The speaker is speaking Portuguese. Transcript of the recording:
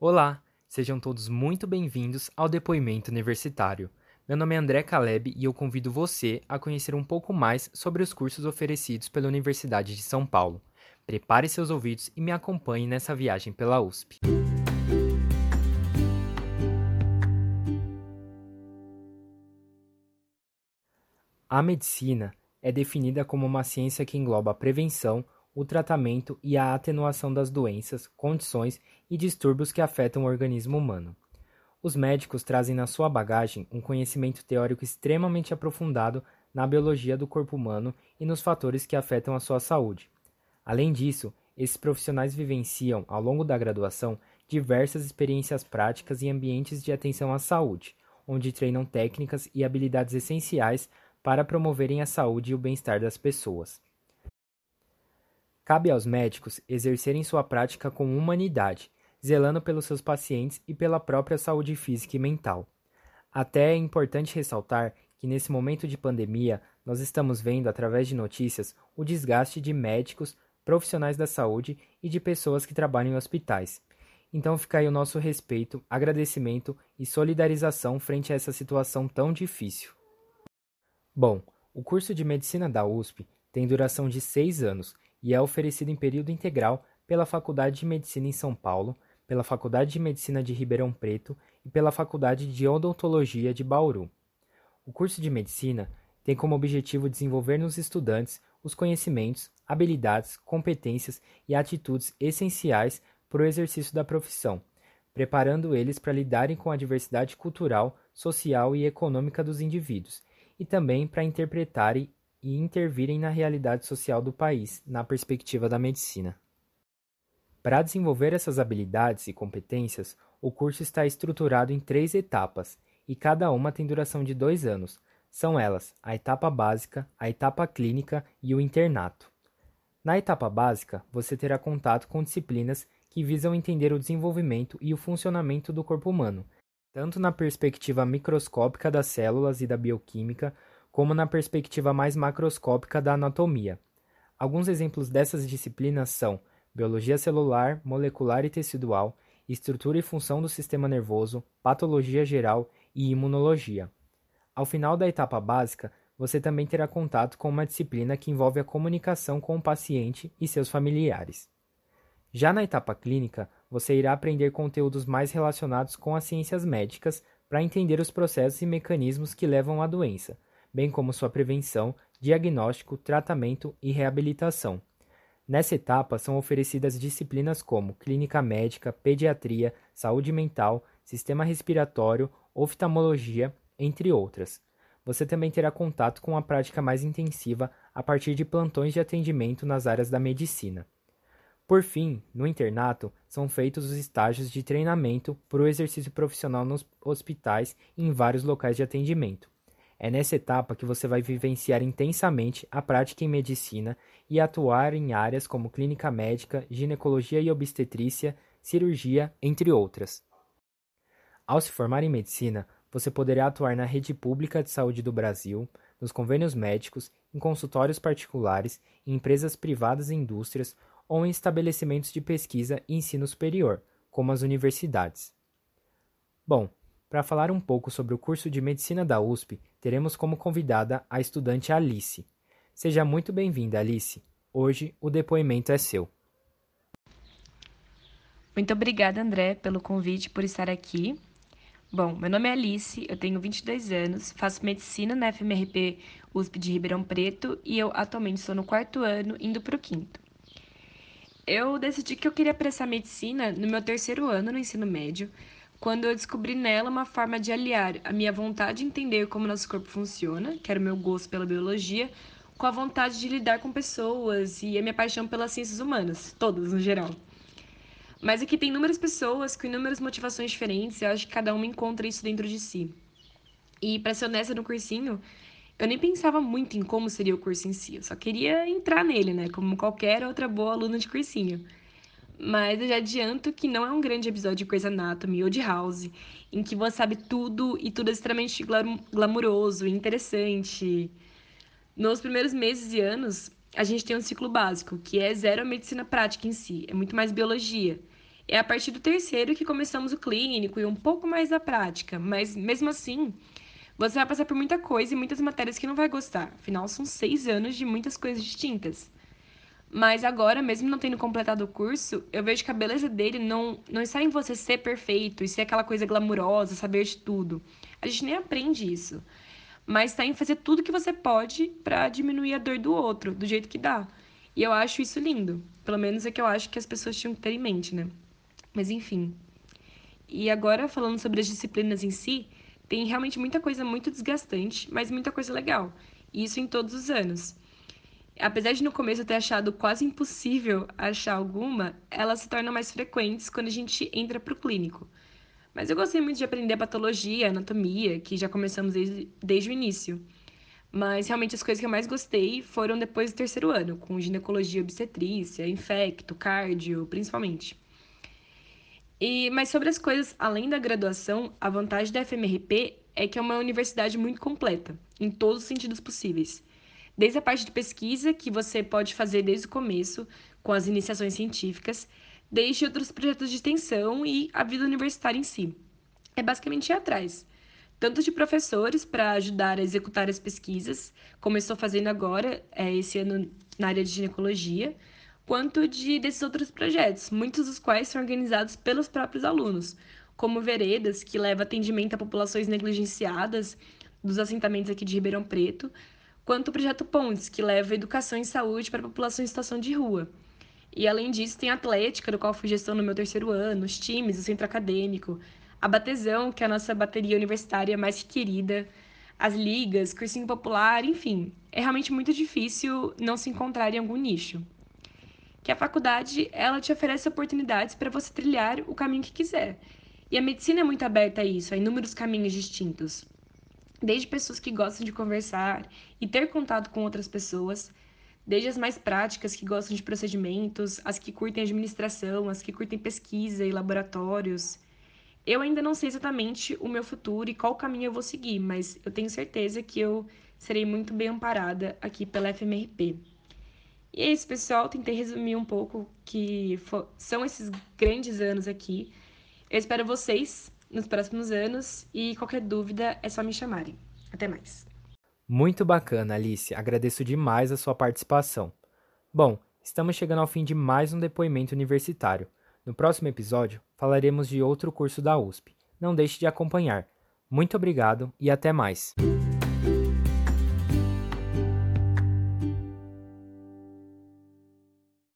Olá, sejam todos muito bem-vindos ao Depoimento Universitário. Meu nome é André Caleb e eu convido você a conhecer um pouco mais sobre os cursos oferecidos pela Universidade de São Paulo. Prepare seus ouvidos e me acompanhe nessa viagem pela USP. A medicina é definida como uma ciência que engloba a prevenção, o tratamento e a atenuação das doenças, condições e distúrbios que afetam o organismo humano. Os médicos trazem na sua bagagem um conhecimento teórico extremamente aprofundado na biologia do corpo humano e nos fatores que afetam a sua saúde. Além disso, esses profissionais vivenciam, ao longo da graduação, diversas experiências práticas em ambientes de atenção à saúde, onde treinam técnicas e habilidades essenciais para promoverem a saúde e o bem-estar das pessoas. Cabe aos médicos exercerem sua prática com humanidade, zelando pelos seus pacientes e pela própria saúde física e mental. Até é importante ressaltar que nesse momento de pandemia nós estamos vendo através de notícias o desgaste de médicos, profissionais da saúde e de pessoas que trabalham em hospitais. Então fica aí o nosso respeito, agradecimento e solidarização frente a essa situação tão difícil. Bom, o curso de medicina da USP tem duração de seis anos e é oferecido em período integral pela Faculdade de Medicina em São Paulo, pela Faculdade de Medicina de Ribeirão Preto e pela Faculdade de Odontologia de Bauru. O curso de medicina tem como objetivo desenvolver nos estudantes os conhecimentos, habilidades, competências e atitudes essenciais para o exercício da profissão, preparando eles para lidarem com a diversidade cultural, social e econômica dos indivíduos, e também para interpretarem e intervirem na realidade social do país, na perspectiva da medicina. Para desenvolver essas habilidades e competências, o curso está estruturado em três etapas, e cada uma tem duração de dois anos. São elas a etapa básica, a etapa clínica e o internato. Na etapa básica, você terá contato com disciplinas que visam entender o desenvolvimento e o funcionamento do corpo humano, tanto na perspectiva microscópica das células e da bioquímica, como na perspectiva mais macroscópica da anatomia. Alguns exemplos dessas disciplinas são biologia celular, molecular e tecidual, estrutura e função do sistema nervoso, patologia geral e imunologia. Ao final da etapa básica, você também terá contato com uma disciplina que envolve a comunicação com o paciente e seus familiares. Já na etapa clínica, você irá aprender conteúdos mais relacionados com as ciências médicas para entender os processos e mecanismos que levam à doença, bem como sua prevenção, diagnóstico, tratamento e reabilitação. Nessa etapa são oferecidas disciplinas como clínica médica, pediatria, saúde mental, sistema respiratório, oftalmologia, entre outras. Você também terá contato com a prática mais intensiva a partir de plantões de atendimento nas áreas da medicina. Por fim, no internato, são feitos os estágios de treinamento para o exercício profissional nos hospitais e em vários locais de atendimento. É nessa etapa que você vai vivenciar intensamente a prática em medicina e atuar em áreas como clínica médica, ginecologia e obstetrícia, cirurgia, entre outras. Ao se formar em medicina, você poderá atuar na rede pública de saúde do Brasil, nos convênios médicos, em consultórios particulares, em empresas privadas e indústrias ou em estabelecimentos de pesquisa e ensino superior, como as universidades. Bom, para falar um pouco sobre o curso de medicina da USP, teremos como convidada a estudante Alice. Seja muito bem-vinda, Alice. Hoje o depoimento é seu. Muito obrigada, André, pelo convite por estar aqui. Bom, meu nome é Alice, eu tenho 22 anos, faço medicina na FMRP USP de Ribeirão Preto e eu atualmente estou no quarto ano, indo para o quinto. Eu decidi que eu queria prestar medicina no meu terceiro ano no ensino médio, quando eu descobri nela uma forma de aliar a minha vontade de entender como nosso corpo funciona, que era o meu gosto pela biologia, com a vontade de lidar com pessoas e a minha paixão pelas ciências humanas, todas no geral. Mas aqui tem inúmeras pessoas com inúmeras motivações diferentes, eu acho que cada uma encontra isso dentro de si. E para ser honesta no cursinho, eu nem pensava muito em como seria o curso em si, eu só queria entrar nele, né, como qualquer outra boa aluna de cursinho. Mas eu já adianto que não é um grande episódio de Grey's Anatomy ou de House, em que você sabe tudo e tudo é extremamente glamuroso e interessante. Nos primeiros meses e anos, a gente tem um ciclo básico, que é zero a medicina prática em si, é muito mais biologia. É a partir do terceiro que começamos o clínico e um pouco mais da prática, mas mesmo assim, você vai passar por muita coisa e muitas matérias que não vai gostar. Afinal, são seis anos de muitas coisas distintas. Mas agora, mesmo não tendo completado o curso, eu vejo que a beleza dele não, não está em você ser perfeito e ser aquela coisa glamurosa, saber de tudo. A gente nem aprende isso. Mas está em fazer tudo que você pode para diminuir a dor do outro, do jeito que dá. E eu acho isso lindo. Pelo menos é que eu acho que as pessoas tinham que ter em mente, né? Mas enfim. E agora, falando sobre as disciplinas em si, tem realmente muita coisa muito desgastante, mas muita coisa legal. E isso em todos os anos. Apesar de no começo eu ter achado quase impossível achar alguma, elas se tornam mais frequentes quando a gente entra para o clínico. Mas eu gostei muito de aprender patologia, anatomia, que já começamos desde, desde o início. Mas realmente as coisas que eu mais gostei foram depois do terceiro ano, com ginecologia obstetrícia, infecto, cardio, principalmente. E, mas sobre as coisas além da graduação, a vantagem da FMRP é que é uma universidade muito completa, em todos os sentidos possíveis. Desde a parte de pesquisa, que você pode fazer desde o começo, com as iniciações científicas, desde outros projetos de extensão e a vida universitária em si. É basicamente ir atrás tanto de professores para ajudar a executar as pesquisas, como estou fazendo agora, é, esse ano na área de ginecologia, quanto de desses outros projetos, muitos dos quais são organizados pelos próprios alunos, como Veredas, que leva atendimento a populações negligenciadas dos assentamentos aqui de Ribeirão Preto, quanto o projeto Pontes, que leva educação e saúde para a população em situação de rua. E além disso, tem a Atlética, do qual fui gestão no meu terceiro ano, os times, o centro acadêmico, a Batezão, que é a nossa bateria universitária mais querida, as ligas, cursinho popular, enfim. É realmente muito difícil não se encontrar em algum nicho. Que a faculdade, ela te oferece oportunidades para você trilhar o caminho que quiser. E a medicina é muito aberta a isso, a inúmeros caminhos distintos. Desde pessoas que gostam de conversar e ter contato com outras pessoas, desde as mais práticas que gostam de procedimentos, as que curtem administração, as que curtem pesquisa e laboratórios, eu ainda não sei exatamente o meu futuro e qual caminho eu vou seguir, mas eu tenho certeza que eu serei muito bem amparada aqui pela FMRP. E é isso, pessoal. Tentei resumir um pouco que são esses grandes anos aqui. Eu espero vocês nos próximos anos e qualquer dúvida é só me chamarem. Até mais. Muito bacana, Alice. Agradeço demais a sua participação. Bom, estamos chegando ao fim de mais um depoimento universitário. No próximo episódio, falaremos de outro curso da USP. Não deixe de acompanhar. Muito obrigado e até mais.